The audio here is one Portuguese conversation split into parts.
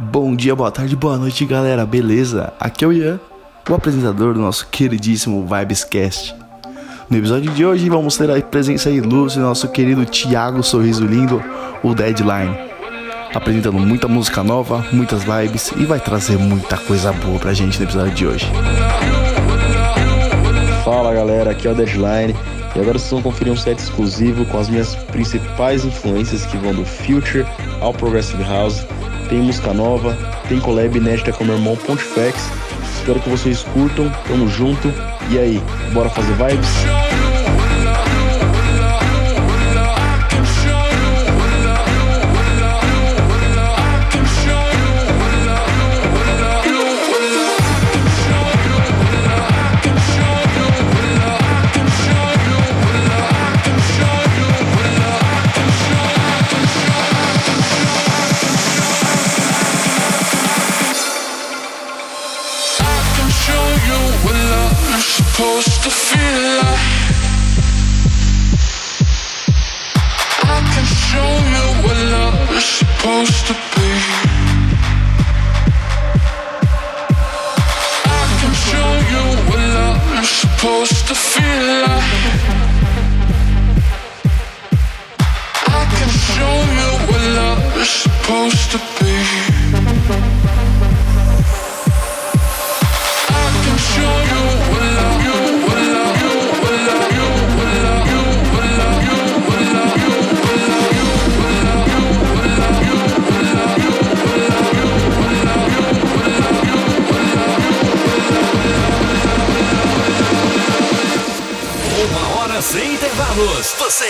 Bom dia, boa tarde, boa noite, galera, beleza? Aqui é o Ian, o apresentador do nosso queridíssimo Vibescast. No episódio de hoje vamos ter a presença ilustre do nosso querido Thiago Sorriso Lindo, o Deadline. Apresentando muita música nova, muitas vibes e vai trazer muita coisa boa pra gente no episódio de hoje. Fala galera, aqui é o Deadline e agora vocês vão conferir um set exclusivo com as minhas principais influências que vão do Future ao Progressive House. Tem música nova, tem collab inédita com meu irmão Pontifex. Espero que vocês curtam, tamo junto. E aí, bora fazer vibes?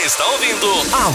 Está ouvindo a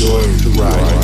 Enjoy the ride.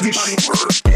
everybody work.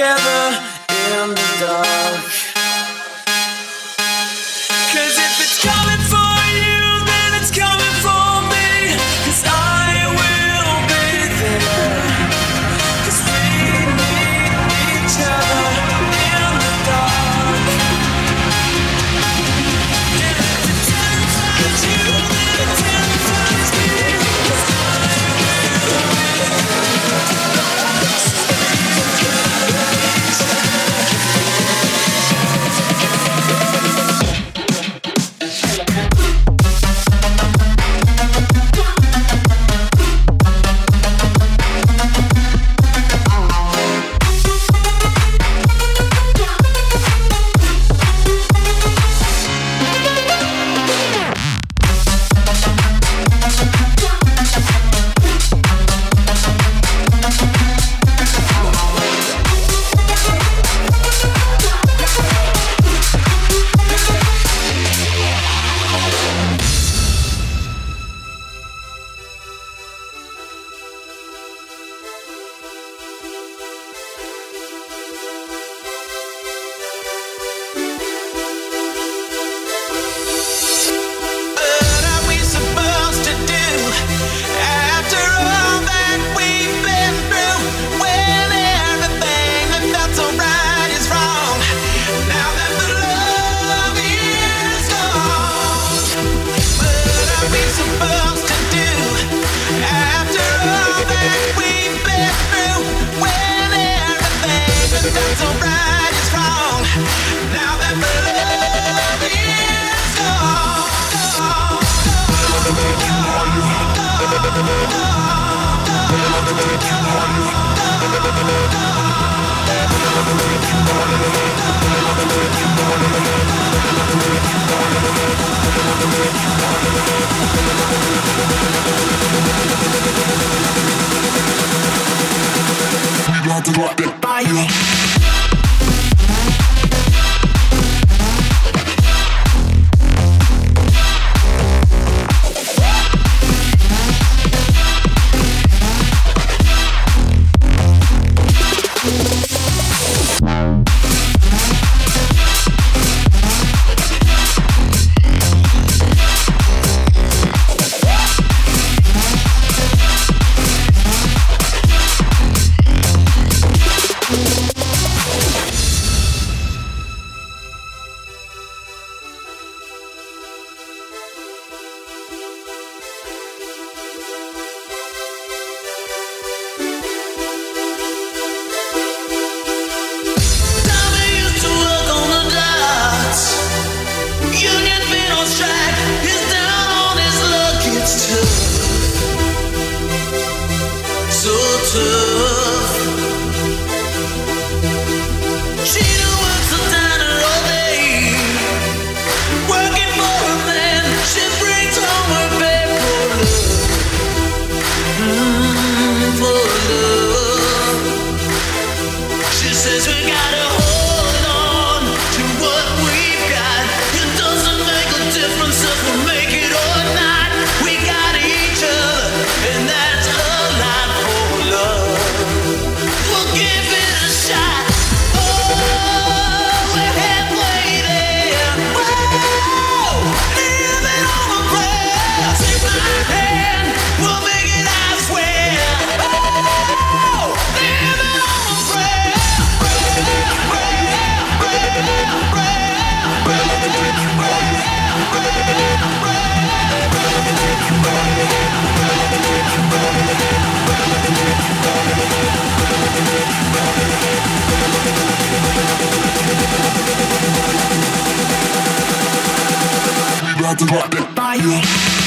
Together We got to rock it. you Bye.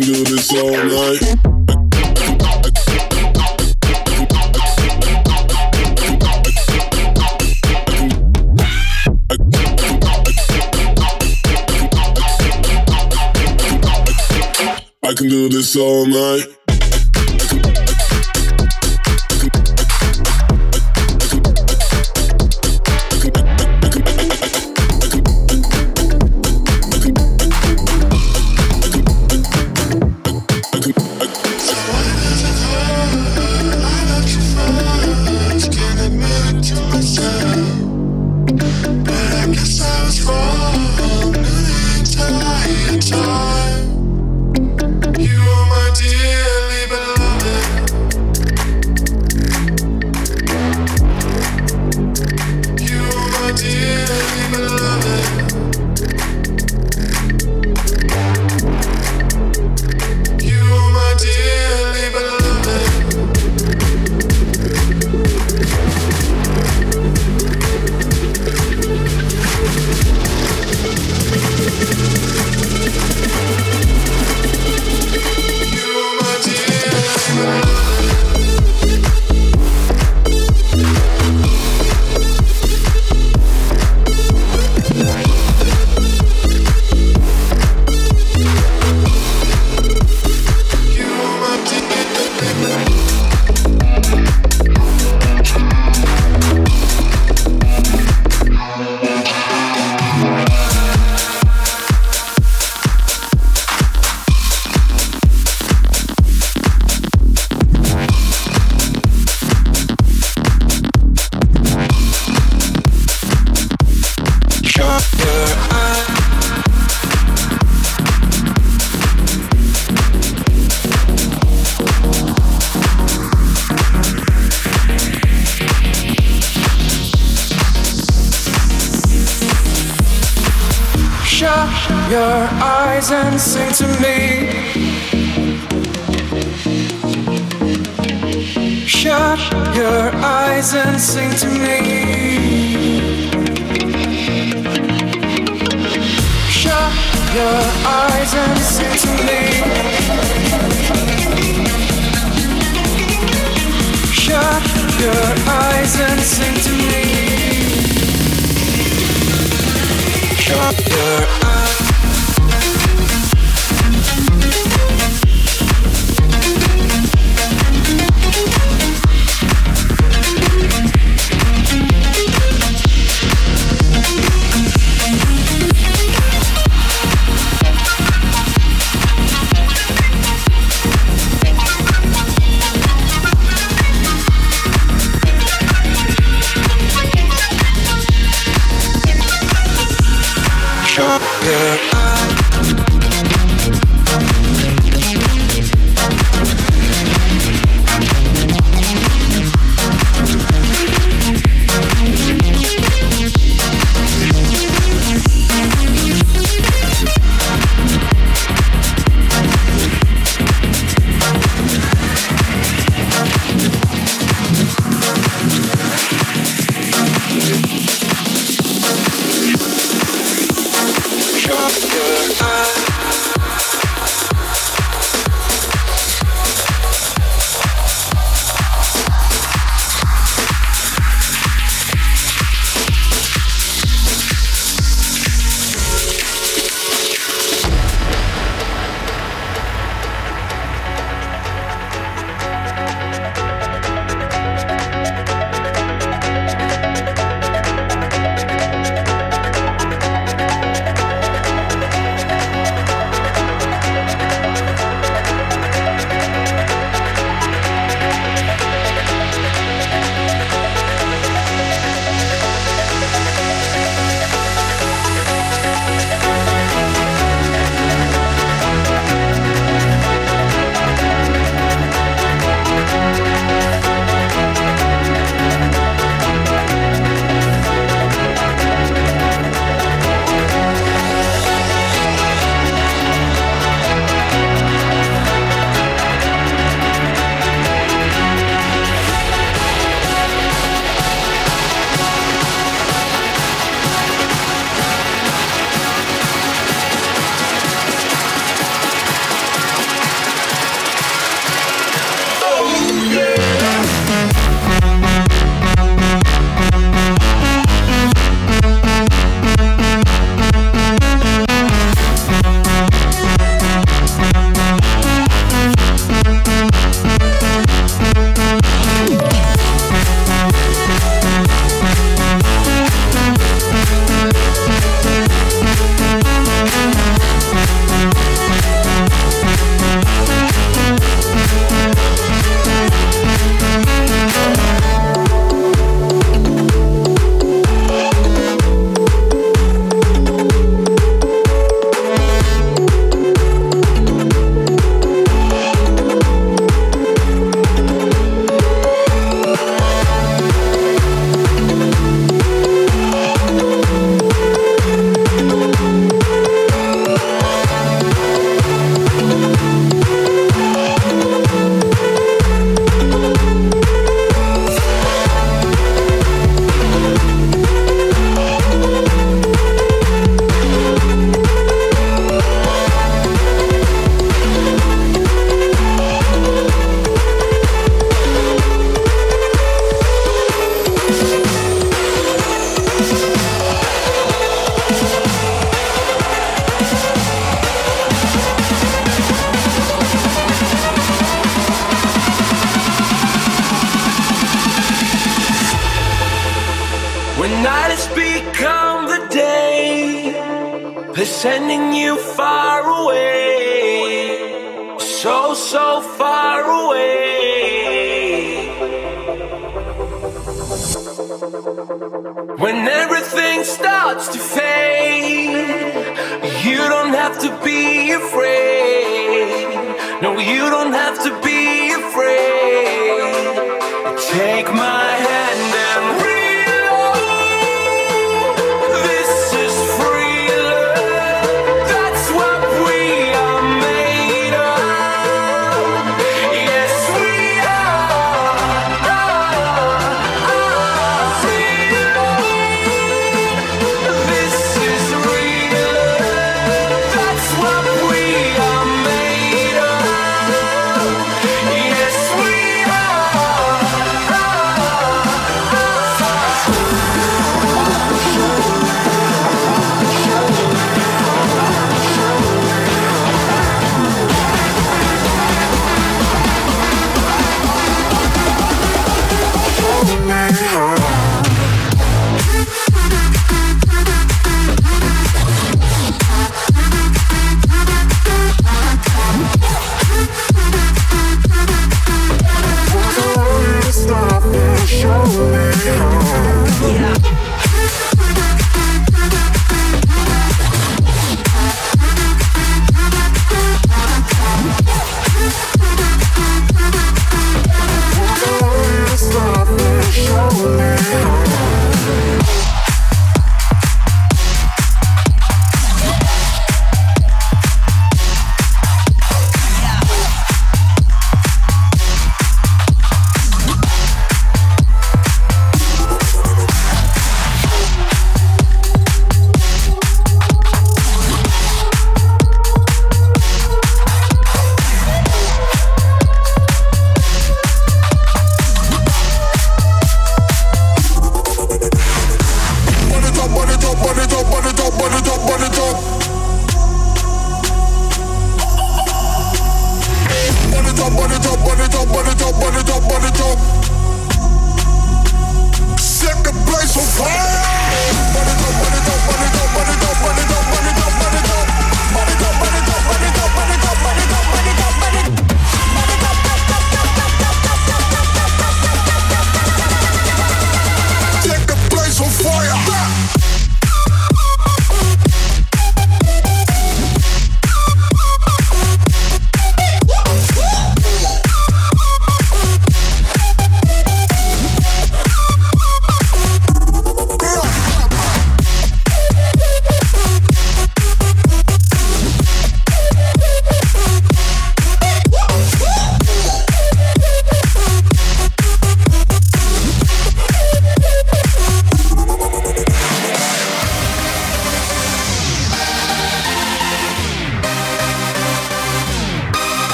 Can do this all night. I can do this all night.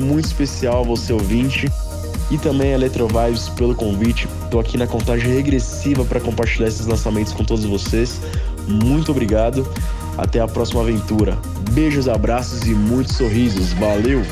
Muito especial você ouvinte e também a Electro Vibes pelo convite. Tô aqui na contagem regressiva para compartilhar esses lançamentos com todos vocês. Muito obrigado. Até a próxima aventura. Beijos, abraços e muitos sorrisos. Valeu!